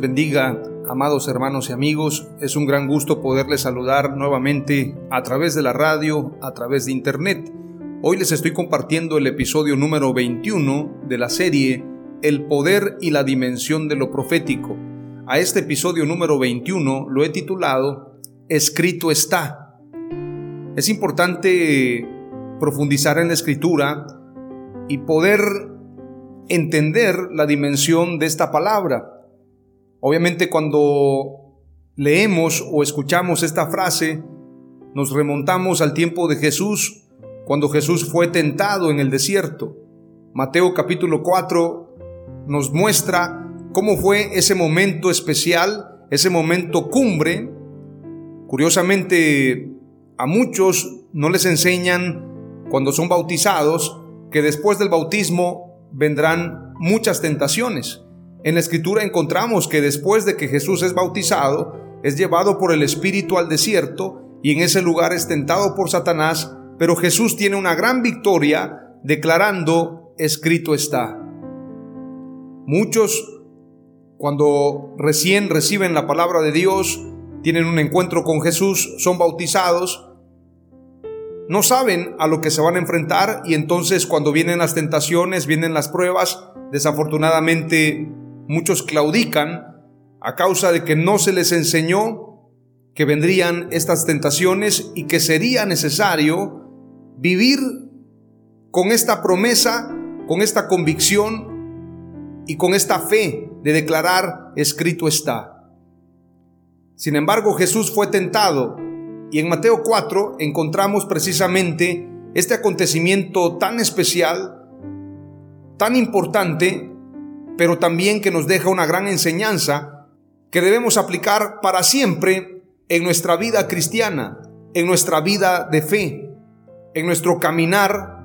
Bendiga, amados hermanos y amigos. Es un gran gusto poderles saludar nuevamente a través de la radio, a través de internet. Hoy les estoy compartiendo el episodio número 21 de la serie El poder y la dimensión de lo profético. A este episodio número 21 lo he titulado Escrito está. Es importante profundizar en la escritura y poder entender la dimensión de esta palabra. Obviamente cuando leemos o escuchamos esta frase, nos remontamos al tiempo de Jesús, cuando Jesús fue tentado en el desierto. Mateo capítulo 4 nos muestra cómo fue ese momento especial, ese momento cumbre. Curiosamente, a muchos no les enseñan cuando son bautizados que después del bautismo vendrán muchas tentaciones. En la escritura encontramos que después de que Jesús es bautizado, es llevado por el Espíritu al desierto y en ese lugar es tentado por Satanás, pero Jesús tiene una gran victoria declarando, escrito está. Muchos, cuando recién reciben la palabra de Dios, tienen un encuentro con Jesús, son bautizados, no saben a lo que se van a enfrentar y entonces cuando vienen las tentaciones, vienen las pruebas, desafortunadamente Muchos claudican a causa de que no se les enseñó que vendrían estas tentaciones y que sería necesario vivir con esta promesa, con esta convicción y con esta fe de declarar escrito está. Sin embargo, Jesús fue tentado y en Mateo 4 encontramos precisamente este acontecimiento tan especial, tan importante, pero también que nos deja una gran enseñanza que debemos aplicar para siempre en nuestra vida cristiana, en nuestra vida de fe, en nuestro caminar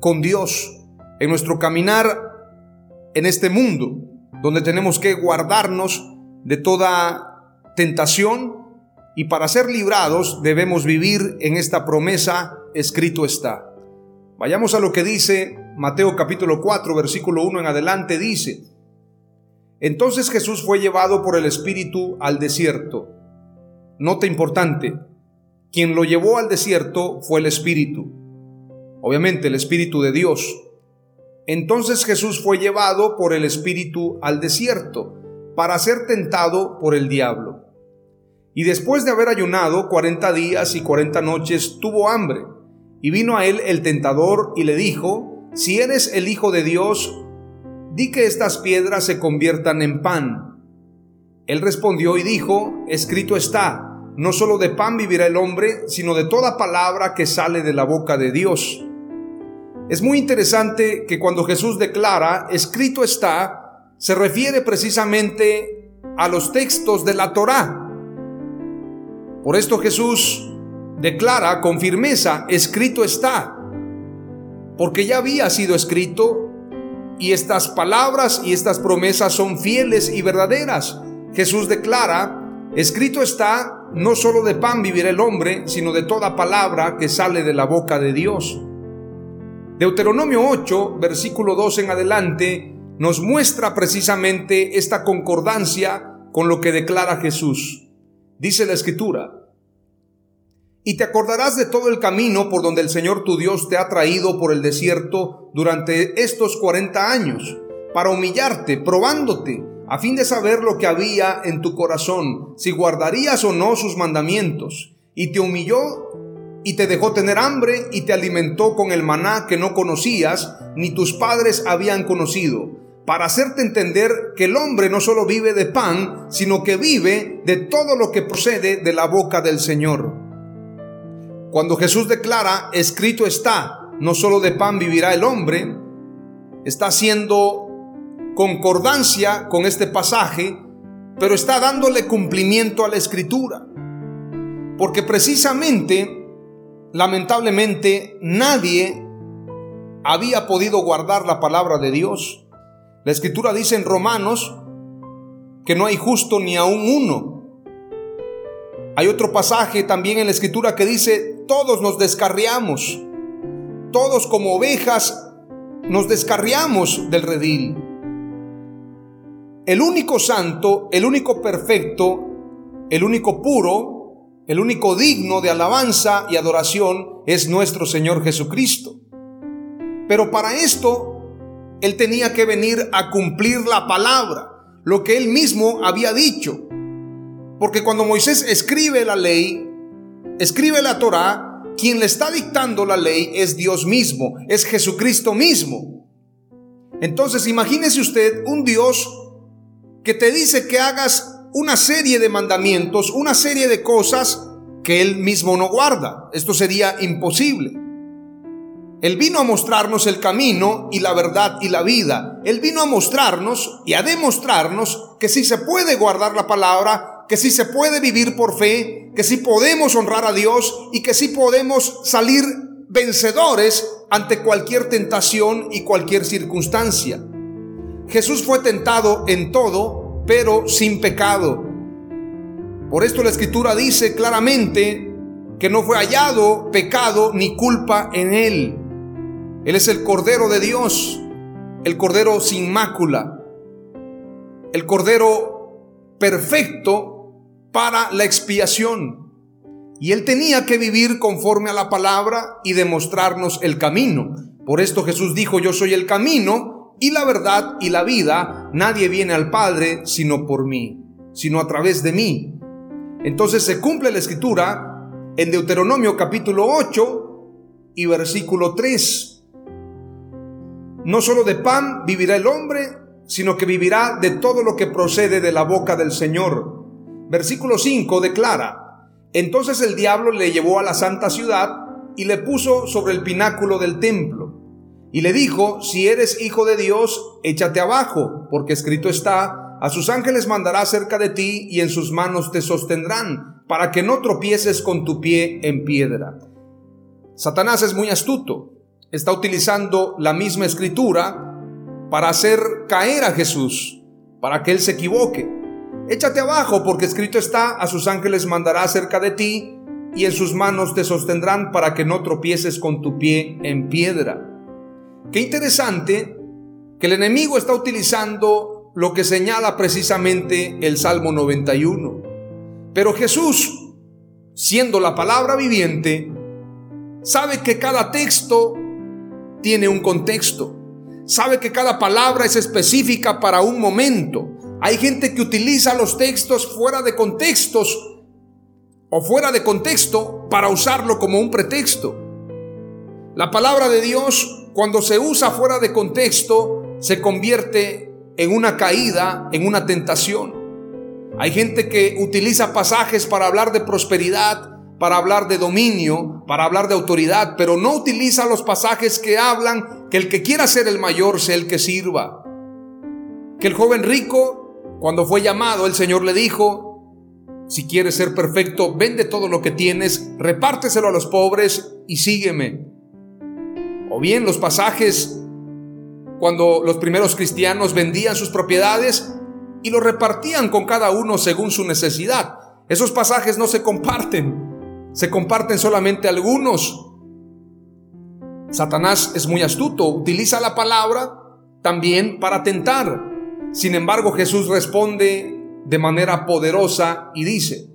con Dios, en nuestro caminar en este mundo, donde tenemos que guardarnos de toda tentación y para ser librados debemos vivir en esta promesa escrito está. Vayamos a lo que dice Mateo capítulo 4, versículo 1 en adelante, dice, Entonces Jesús fue llevado por el Espíritu al desierto. Nota importante, quien lo llevó al desierto fue el Espíritu, obviamente el Espíritu de Dios. Entonces Jesús fue llevado por el Espíritu al desierto para ser tentado por el diablo. Y después de haber ayunado cuarenta días y cuarenta noches, tuvo hambre. Y vino a él el tentador y le dijo, si eres el Hijo de Dios, di que estas piedras se conviertan en pan. Él respondió y dijo, escrito está, no solo de pan vivirá el hombre, sino de toda palabra que sale de la boca de Dios. Es muy interesante que cuando Jesús declara, escrito está, se refiere precisamente a los textos de la Torá. Por esto Jesús declara con firmeza, escrito está, porque ya había sido escrito y estas palabras y estas promesas son fieles y verdaderas. Jesús declara, escrito está, no solo de pan vivirá el hombre, sino de toda palabra que sale de la boca de Dios. Deuteronomio 8, versículo 2 en adelante, nos muestra precisamente esta concordancia con lo que declara Jesús. Dice la escritura, y te acordarás de todo el camino por donde el Señor tu Dios te ha traído por el desierto durante estos cuarenta años, para humillarte, probándote, a fin de saber lo que había en tu corazón, si guardarías o no sus mandamientos. Y te humilló y te dejó tener hambre y te alimentó con el maná que no conocías, ni tus padres habían conocido, para hacerte entender que el hombre no solo vive de pan, sino que vive de todo lo que procede de la boca del Señor. Cuando Jesús declara, escrito está, no solo de pan vivirá el hombre, está haciendo concordancia con este pasaje, pero está dándole cumplimiento a la escritura. Porque precisamente, lamentablemente, nadie había podido guardar la palabra de Dios. La escritura dice en Romanos que no hay justo ni aún uno. Hay otro pasaje también en la escritura que dice, todos nos descarriamos, todos como ovejas nos descarriamos del redil. El único santo, el único perfecto, el único puro, el único digno de alabanza y adoración es nuestro Señor Jesucristo. Pero para esto, Él tenía que venir a cumplir la palabra, lo que Él mismo había dicho. Porque cuando Moisés escribe la ley, escribe la Torah, quien le está dictando la ley es Dios mismo, es Jesucristo mismo. Entonces imagínese usted un Dios que te dice que hagas una serie de mandamientos, una serie de cosas que Él mismo no guarda. Esto sería imposible. Él vino a mostrarnos el camino y la verdad y la vida. Él vino a mostrarnos y a demostrarnos que si se puede guardar la palabra, que si se puede vivir por fe, que si podemos honrar a Dios y que si podemos salir vencedores ante cualquier tentación y cualquier circunstancia. Jesús fue tentado en todo, pero sin pecado. Por esto la escritura dice claramente que no fue hallado pecado ni culpa en él. Él es el Cordero de Dios, el Cordero sin mácula, el Cordero perfecto para la expiación. Y él tenía que vivir conforme a la palabra y demostrarnos el camino. Por esto Jesús dijo, yo soy el camino, y la verdad y la vida, nadie viene al Padre sino por mí, sino a través de mí. Entonces se cumple la escritura en Deuteronomio capítulo 8 y versículo 3. No solo de pan vivirá el hombre, sino que vivirá de todo lo que procede de la boca del Señor. Versículo 5 declara, entonces el diablo le llevó a la santa ciudad y le puso sobre el pináculo del templo y le dijo, si eres hijo de Dios, échate abajo, porque escrito está, a sus ángeles mandará cerca de ti y en sus manos te sostendrán, para que no tropieces con tu pie en piedra. Satanás es muy astuto, está utilizando la misma escritura para hacer caer a Jesús, para que él se equivoque. Échate abajo, porque escrito está, a sus ángeles mandará cerca de ti y en sus manos te sostendrán para que no tropieces con tu pie en piedra. Qué interesante que el enemigo está utilizando lo que señala precisamente el Salmo 91. Pero Jesús, siendo la palabra viviente, sabe que cada texto tiene un contexto. Sabe que cada palabra es específica para un momento. Hay gente que utiliza los textos fuera de contextos o fuera de contexto para usarlo como un pretexto. La palabra de Dios cuando se usa fuera de contexto, se convierte en una caída, en una tentación. Hay gente que utiliza pasajes para hablar de prosperidad, para hablar de dominio, para hablar de autoridad, pero no utiliza los pasajes que hablan que el que quiera ser el mayor sea el que sirva. Que el joven rico, cuando fue llamado, el Señor le dijo, si quieres ser perfecto, vende todo lo que tienes, repárteselo a los pobres y sígueme. O bien los pasajes cuando los primeros cristianos vendían sus propiedades y lo repartían con cada uno según su necesidad. Esos pasajes no se comparten, se comparten solamente algunos. Satanás es muy astuto, utiliza la palabra también para tentar. Sin embargo, Jesús responde de manera poderosa y dice,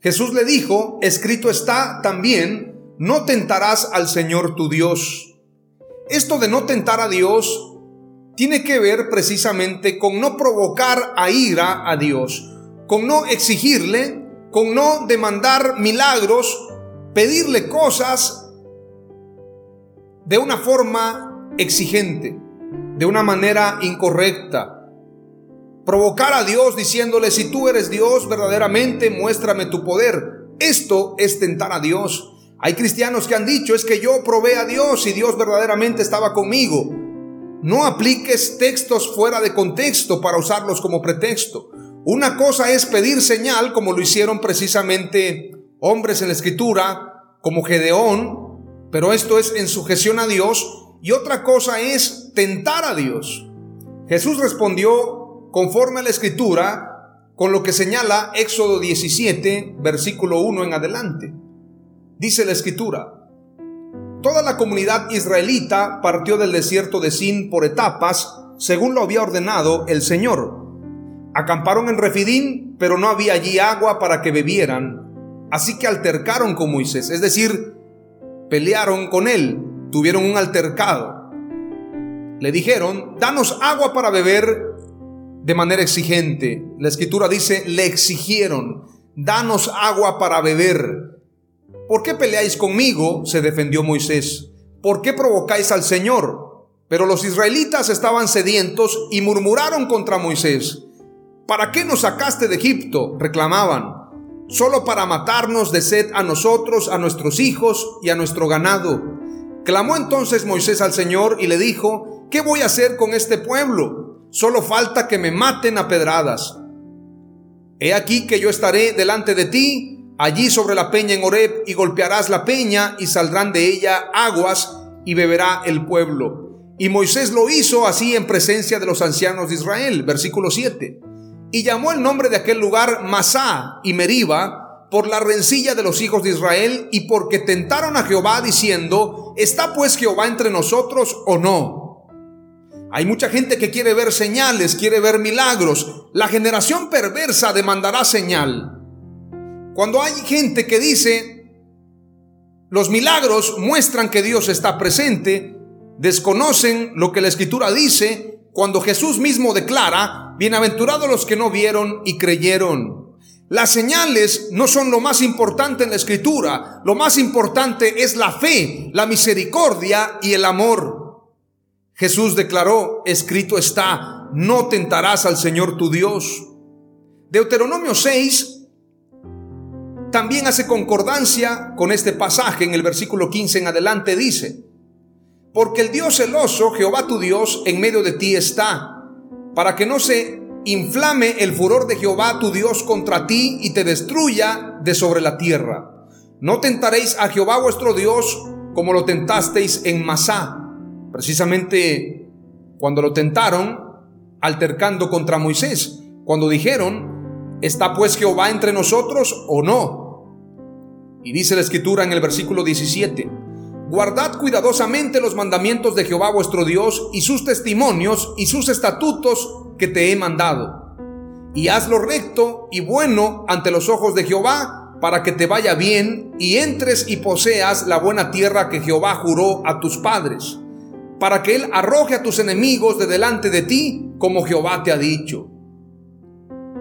Jesús le dijo, escrito está también, no tentarás al Señor tu Dios. Esto de no tentar a Dios tiene que ver precisamente con no provocar a ira a Dios, con no exigirle, con no demandar milagros, pedirle cosas de una forma exigente, de una manera incorrecta. Provocar a Dios diciéndole, si tú eres Dios, verdaderamente muéstrame tu poder. Esto es tentar a Dios. Hay cristianos que han dicho, es que yo probé a Dios y Dios verdaderamente estaba conmigo. No apliques textos fuera de contexto para usarlos como pretexto. Una cosa es pedir señal, como lo hicieron precisamente hombres en la escritura, como Gedeón, pero esto es en sujeción a Dios, y otra cosa es tentar a Dios. Jesús respondió conforme a la escritura, con lo que señala Éxodo 17, versículo 1 en adelante. Dice la escritura, Toda la comunidad israelita partió del desierto de Sin por etapas, según lo había ordenado el Señor. Acamparon en Refidín, pero no había allí agua para que bebieran. Así que altercaron con Moisés, es decir, pelearon con él, tuvieron un altercado. Le dijeron, danos agua para beber de manera exigente. La escritura dice, le exigieron, danos agua para beber. ¿Por qué peleáis conmigo? se defendió Moisés. ¿Por qué provocáis al Señor? Pero los israelitas estaban sedientos y murmuraron contra Moisés. ¿Para qué nos sacaste de Egipto? reclamaban. Solo para matarnos de sed a nosotros, a nuestros hijos y a nuestro ganado. Clamó entonces Moisés al Señor y le dijo, ¿qué voy a hacer con este pueblo? Solo falta que me maten a pedradas. He aquí que yo estaré delante de ti allí sobre la peña en Horeb y golpearás la peña y saldrán de ella aguas y beberá el pueblo. Y Moisés lo hizo así en presencia de los ancianos de Israel, versículo 7. Y llamó el nombre de aquel lugar Masá y Meriba por la rencilla de los hijos de Israel y porque tentaron a Jehová diciendo, ¿está pues Jehová entre nosotros o no? Hay mucha gente que quiere ver señales, quiere ver milagros. La generación perversa demandará señal. Cuando hay gente que dice, los milagros muestran que Dios está presente, desconocen lo que la escritura dice, cuando Jesús mismo declara, bienaventurados los que no vieron y creyeron. Las señales no son lo más importante en la escritura, lo más importante es la fe, la misericordia y el amor. Jesús declaró, escrito está, no tentarás al Señor tu Dios. Deuteronomio 6 también hace concordancia con este pasaje en el versículo 15 en adelante dice, porque el Dios celoso, Jehová tu Dios, en medio de ti está, para que no se inflame el furor de Jehová tu Dios contra ti y te destruya de sobre la tierra. No tentaréis a Jehová vuestro Dios como lo tentasteis en Masá. Precisamente cuando lo tentaron, altercando contra Moisés, cuando dijeron, ¿está pues Jehová entre nosotros o no? Y dice la escritura en el versículo 17, guardad cuidadosamente los mandamientos de Jehová vuestro Dios y sus testimonios y sus estatutos que te he mandado. Y hazlo recto y bueno ante los ojos de Jehová para que te vaya bien y entres y poseas la buena tierra que Jehová juró a tus padres, para que Él arroje a tus enemigos de delante de ti como Jehová te ha dicho.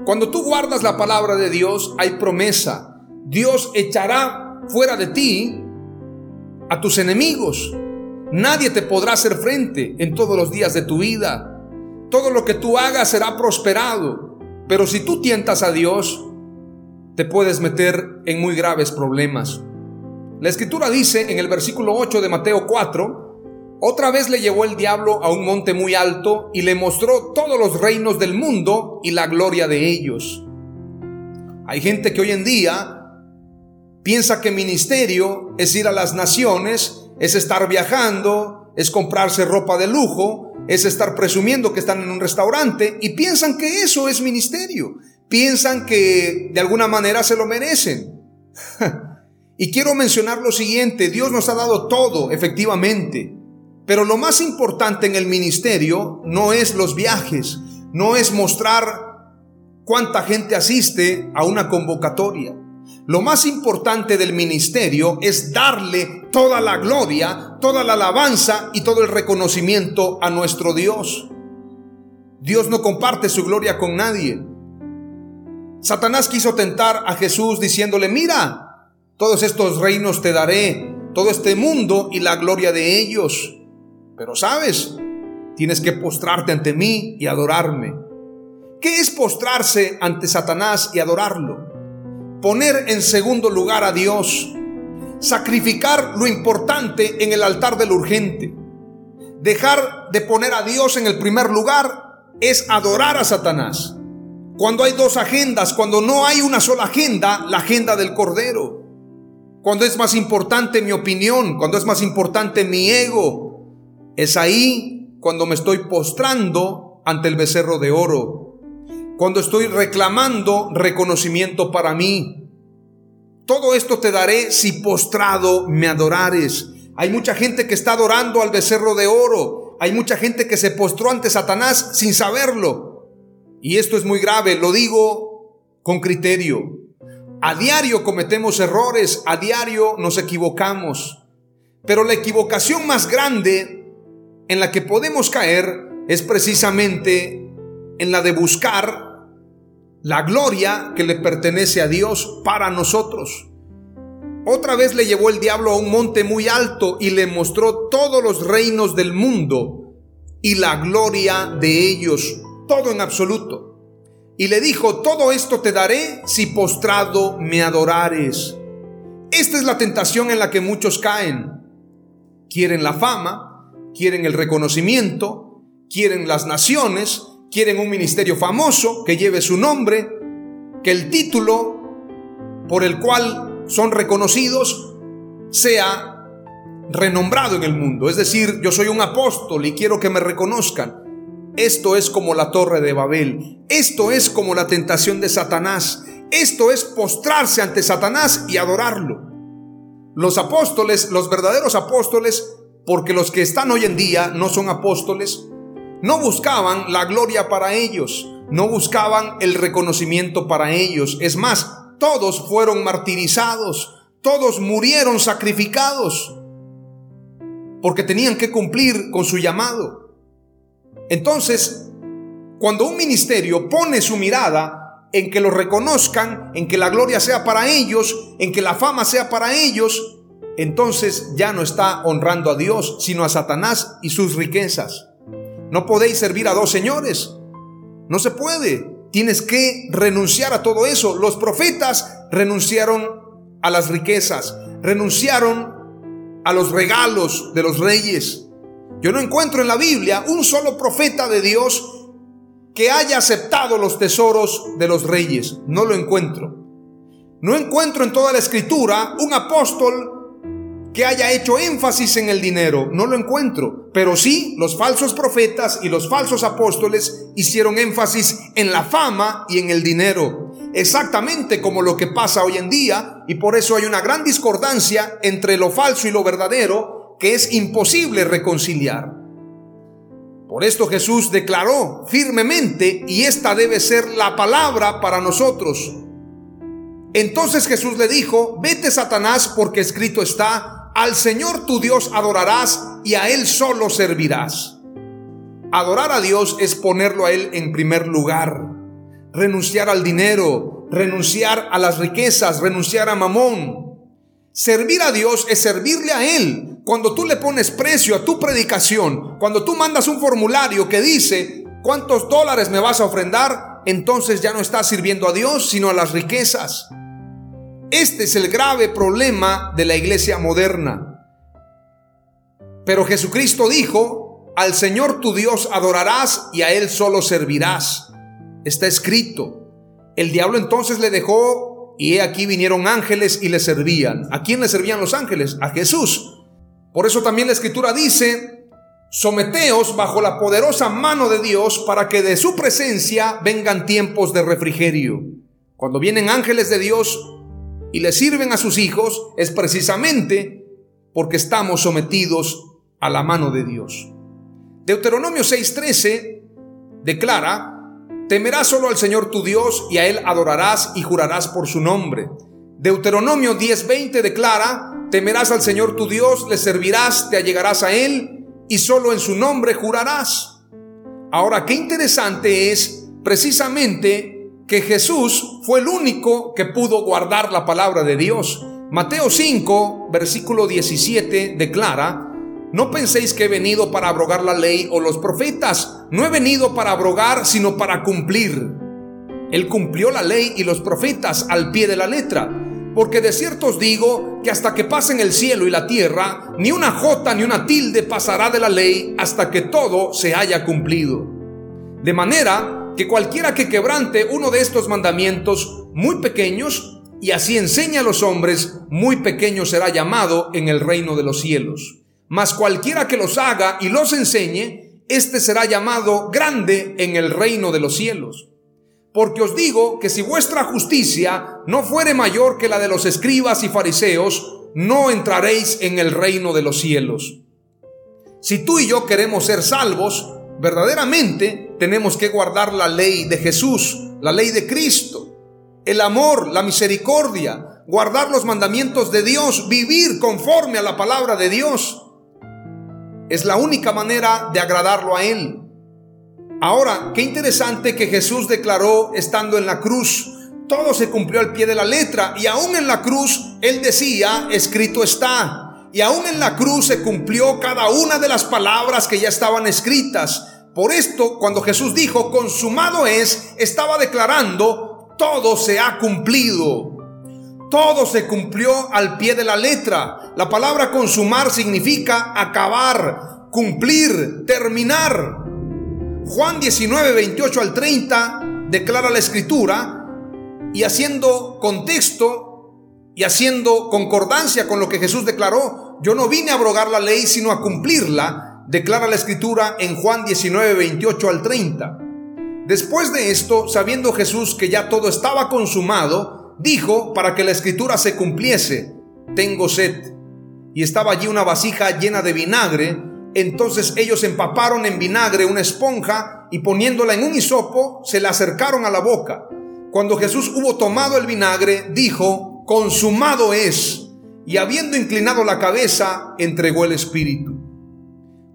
Cuando tú guardas la palabra de Dios hay promesa, Dios echará fuera de ti a tus enemigos. Nadie te podrá hacer frente en todos los días de tu vida. Todo lo que tú hagas será prosperado. Pero si tú tientas a Dios, te puedes meter en muy graves problemas. La escritura dice en el versículo 8 de Mateo 4, otra vez le llevó el diablo a un monte muy alto y le mostró todos los reinos del mundo y la gloria de ellos. Hay gente que hoy en día piensa que ministerio es ir a las naciones, es estar viajando, es comprarse ropa de lujo, es estar presumiendo que están en un restaurante y piensan que eso es ministerio. Piensan que de alguna manera se lo merecen. y quiero mencionar lo siguiente, Dios nos ha dado todo, efectivamente, pero lo más importante en el ministerio no es los viajes, no es mostrar cuánta gente asiste a una convocatoria. Lo más importante del ministerio es darle toda la gloria, toda la alabanza y todo el reconocimiento a nuestro Dios. Dios no comparte su gloria con nadie. Satanás quiso tentar a Jesús diciéndole, mira, todos estos reinos te daré, todo este mundo y la gloria de ellos. Pero sabes, tienes que postrarte ante mí y adorarme. ¿Qué es postrarse ante Satanás y adorarlo? Poner en segundo lugar a Dios, sacrificar lo importante en el altar del urgente. Dejar de poner a Dios en el primer lugar es adorar a Satanás. Cuando hay dos agendas, cuando no hay una sola agenda, la agenda del Cordero. Cuando es más importante mi opinión, cuando es más importante mi ego, es ahí cuando me estoy postrando ante el becerro de oro. Cuando estoy reclamando reconocimiento para mí. Todo esto te daré si postrado me adorares. Hay mucha gente que está adorando al becerro de oro. Hay mucha gente que se postró ante Satanás sin saberlo. Y esto es muy grave, lo digo con criterio. A diario cometemos errores, a diario nos equivocamos. Pero la equivocación más grande en la que podemos caer es precisamente en la de buscar la gloria que le pertenece a Dios para nosotros. Otra vez le llevó el diablo a un monte muy alto y le mostró todos los reinos del mundo y la gloria de ellos todo en absoluto. Y le dijo, todo esto te daré si postrado me adorares. Esta es la tentación en la que muchos caen. Quieren la fama, quieren el reconocimiento, quieren las naciones, quieren un ministerio famoso que lleve su nombre, que el título por el cual son reconocidos sea renombrado en el mundo. Es decir, yo soy un apóstol y quiero que me reconozcan. Esto es como la torre de Babel. Esto es como la tentación de Satanás. Esto es postrarse ante Satanás y adorarlo. Los apóstoles, los verdaderos apóstoles, porque los que están hoy en día no son apóstoles, no buscaban la gloria para ellos, no buscaban el reconocimiento para ellos. Es más, todos fueron martirizados, todos murieron sacrificados, porque tenían que cumplir con su llamado. Entonces, cuando un ministerio pone su mirada en que lo reconozcan, en que la gloria sea para ellos, en que la fama sea para ellos, entonces ya no está honrando a Dios, sino a Satanás y sus riquezas. No podéis servir a dos señores. No se puede. Tienes que renunciar a todo eso. Los profetas renunciaron a las riquezas, renunciaron a los regalos de los reyes, yo no encuentro en la Biblia un solo profeta de Dios que haya aceptado los tesoros de los reyes. No lo encuentro. No encuentro en toda la escritura un apóstol que haya hecho énfasis en el dinero. No lo encuentro. Pero sí, los falsos profetas y los falsos apóstoles hicieron énfasis en la fama y en el dinero. Exactamente como lo que pasa hoy en día. Y por eso hay una gran discordancia entre lo falso y lo verdadero que es imposible reconciliar. Por esto Jesús declaró firmemente, y esta debe ser la palabra para nosotros. Entonces Jesús le dijo, vete Satanás porque escrito está, al Señor tu Dios adorarás y a Él solo servirás. Adorar a Dios es ponerlo a Él en primer lugar, renunciar al dinero, renunciar a las riquezas, renunciar a mamón. Servir a Dios es servirle a Él, cuando tú le pones precio a tu predicación, cuando tú mandas un formulario que dice cuántos dólares me vas a ofrendar, entonces ya no estás sirviendo a Dios, sino a las riquezas. Este es el grave problema de la iglesia moderna. Pero Jesucristo dijo, al Señor tu Dios adorarás y a Él solo servirás. Está escrito. El diablo entonces le dejó y he aquí vinieron ángeles y le servían. ¿A quién le servían los ángeles? A Jesús. Por eso también la escritura dice, someteos bajo la poderosa mano de Dios para que de su presencia vengan tiempos de refrigerio. Cuando vienen ángeles de Dios y le sirven a sus hijos, es precisamente porque estamos sometidos a la mano de Dios. Deuteronomio 6:13 declara, Temerás solo al Señor tu Dios y a Él adorarás y jurarás por su nombre. Deuteronomio 10:20 declara, temerás al Señor tu Dios, le servirás, te allegarás a Él y solo en su nombre jurarás. Ahora, qué interesante es precisamente que Jesús fue el único que pudo guardar la palabra de Dios. Mateo 5, versículo 17 declara, no penséis que he venido para abrogar la ley o los profetas. No he venido para abrogar, sino para cumplir. Él cumplió la ley y los profetas al pie de la letra. Porque de cierto os digo que hasta que pasen el cielo y la tierra, ni una jota ni una tilde pasará de la ley hasta que todo se haya cumplido. De manera que cualquiera que quebrante uno de estos mandamientos muy pequeños y así enseña a los hombres, muy pequeño será llamado en el reino de los cielos. Mas cualquiera que los haga y los enseñe, éste será llamado grande en el reino de los cielos. Porque os digo que si vuestra justicia no fuere mayor que la de los escribas y fariseos, no entraréis en el reino de los cielos. Si tú y yo queremos ser salvos, verdaderamente tenemos que guardar la ley de Jesús, la ley de Cristo, el amor, la misericordia, guardar los mandamientos de Dios, vivir conforme a la palabra de Dios. Es la única manera de agradarlo a Él. Ahora, qué interesante que Jesús declaró estando en la cruz. Todo se cumplió al pie de la letra y aún en la cruz Él decía, escrito está. Y aún en la cruz se cumplió cada una de las palabras que ya estaban escritas. Por esto, cuando Jesús dijo, consumado es, estaba declarando, todo se ha cumplido. Todo se cumplió al pie de la letra. La palabra consumar significa acabar, cumplir, terminar. Juan 19, 28 al 30 declara la escritura y haciendo contexto y haciendo concordancia con lo que Jesús declaró, yo no vine a abrogar la ley sino a cumplirla, declara la escritura en Juan 19, 28 al 30. Después de esto, sabiendo Jesús que ya todo estaba consumado, dijo para que la escritura se cumpliese, tengo sed. Y estaba allí una vasija llena de vinagre, entonces ellos empaparon en vinagre una esponja y poniéndola en un hisopo, se la acercaron a la boca. Cuando Jesús hubo tomado el vinagre, dijo, consumado es. Y habiendo inclinado la cabeza, entregó el Espíritu.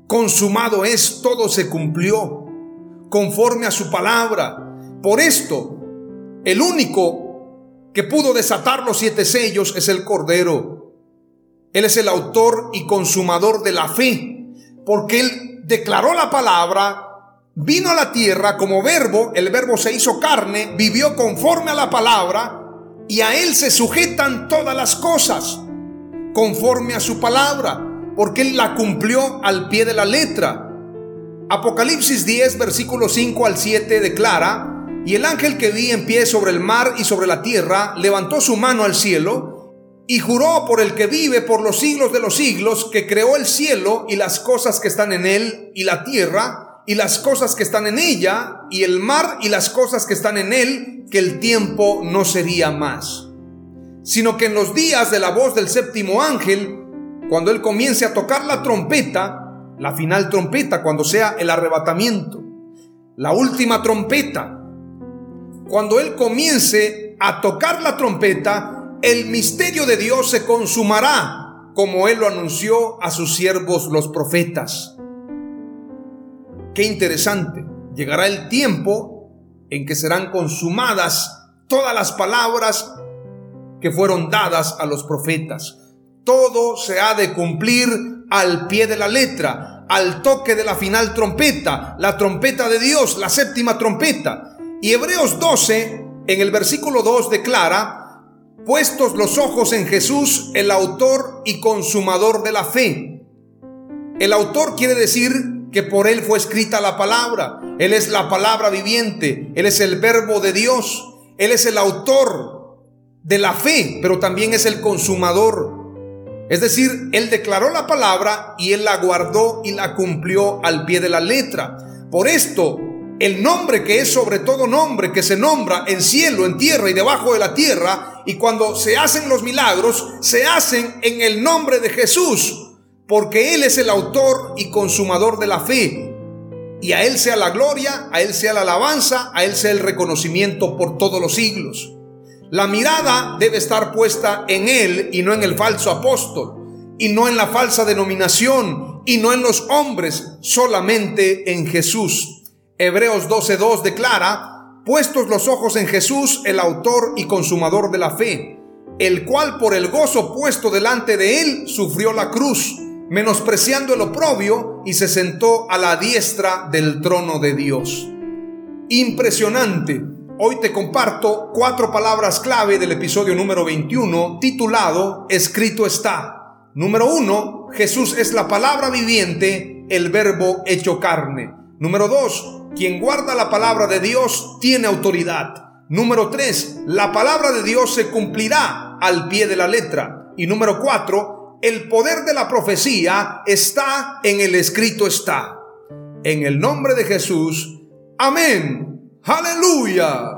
Consumado es, todo se cumplió, conforme a su palabra. Por esto, el único que pudo desatar los siete sellos es el Cordero. Él es el autor y consumador de la fe, porque Él declaró la palabra, vino a la tierra como verbo, el verbo se hizo carne, vivió conforme a la palabra, y a Él se sujetan todas las cosas, conforme a su palabra, porque Él la cumplió al pie de la letra. Apocalipsis 10, versículo 5 al 7 declara, y el ángel que vi en pie sobre el mar y sobre la tierra levantó su mano al cielo y juró por el que vive por los siglos de los siglos, que creó el cielo y las cosas que están en él, y la tierra y las cosas que están en ella, y el mar y las cosas que están en él, que el tiempo no sería más. Sino que en los días de la voz del séptimo ángel, cuando él comience a tocar la trompeta, la final trompeta, cuando sea el arrebatamiento, la última trompeta, cuando Él comience a tocar la trompeta, el misterio de Dios se consumará, como Él lo anunció a sus siervos los profetas. Qué interesante. Llegará el tiempo en que serán consumadas todas las palabras que fueron dadas a los profetas. Todo se ha de cumplir al pie de la letra, al toque de la final trompeta, la trompeta de Dios, la séptima trompeta. Y Hebreos 12, en el versículo 2, declara, puestos los ojos en Jesús, el autor y consumador de la fe. El autor quiere decir que por él fue escrita la palabra. Él es la palabra viviente, él es el verbo de Dios, él es el autor de la fe, pero también es el consumador. Es decir, él declaró la palabra y él la guardó y la cumplió al pie de la letra. Por esto, el nombre que es sobre todo nombre, que se nombra en cielo, en tierra y debajo de la tierra, y cuando se hacen los milagros, se hacen en el nombre de Jesús, porque Él es el autor y consumador de la fe. y a Él sea la gloria, a Él sea la alabanza, a Él sea el reconocimiento por todos los siglos. La mirada debe estar puesta en Él y no en el falso apóstol, y no en la falsa denominación, y no en los hombres, solamente en Jesús. Hebreos 12.2 declara, puestos los ojos en Jesús, el autor y consumador de la fe, el cual por el gozo puesto delante de Él sufrió la cruz menospreciando el oprobio, y se sentó a la diestra del trono de Dios. Impresionante. Hoy te comparto cuatro palabras clave del episodio número 21 titulado Escrito está. Número uno, Jesús es la palabra viviente, el verbo hecho carne. Número dos, quien guarda la palabra de Dios tiene autoridad. Número tres, la palabra de Dios se cumplirá al pie de la letra. Y número cuatro, el poder de la profecía está en el escrito está. En el nombre de Jesús. Amén. Aleluia!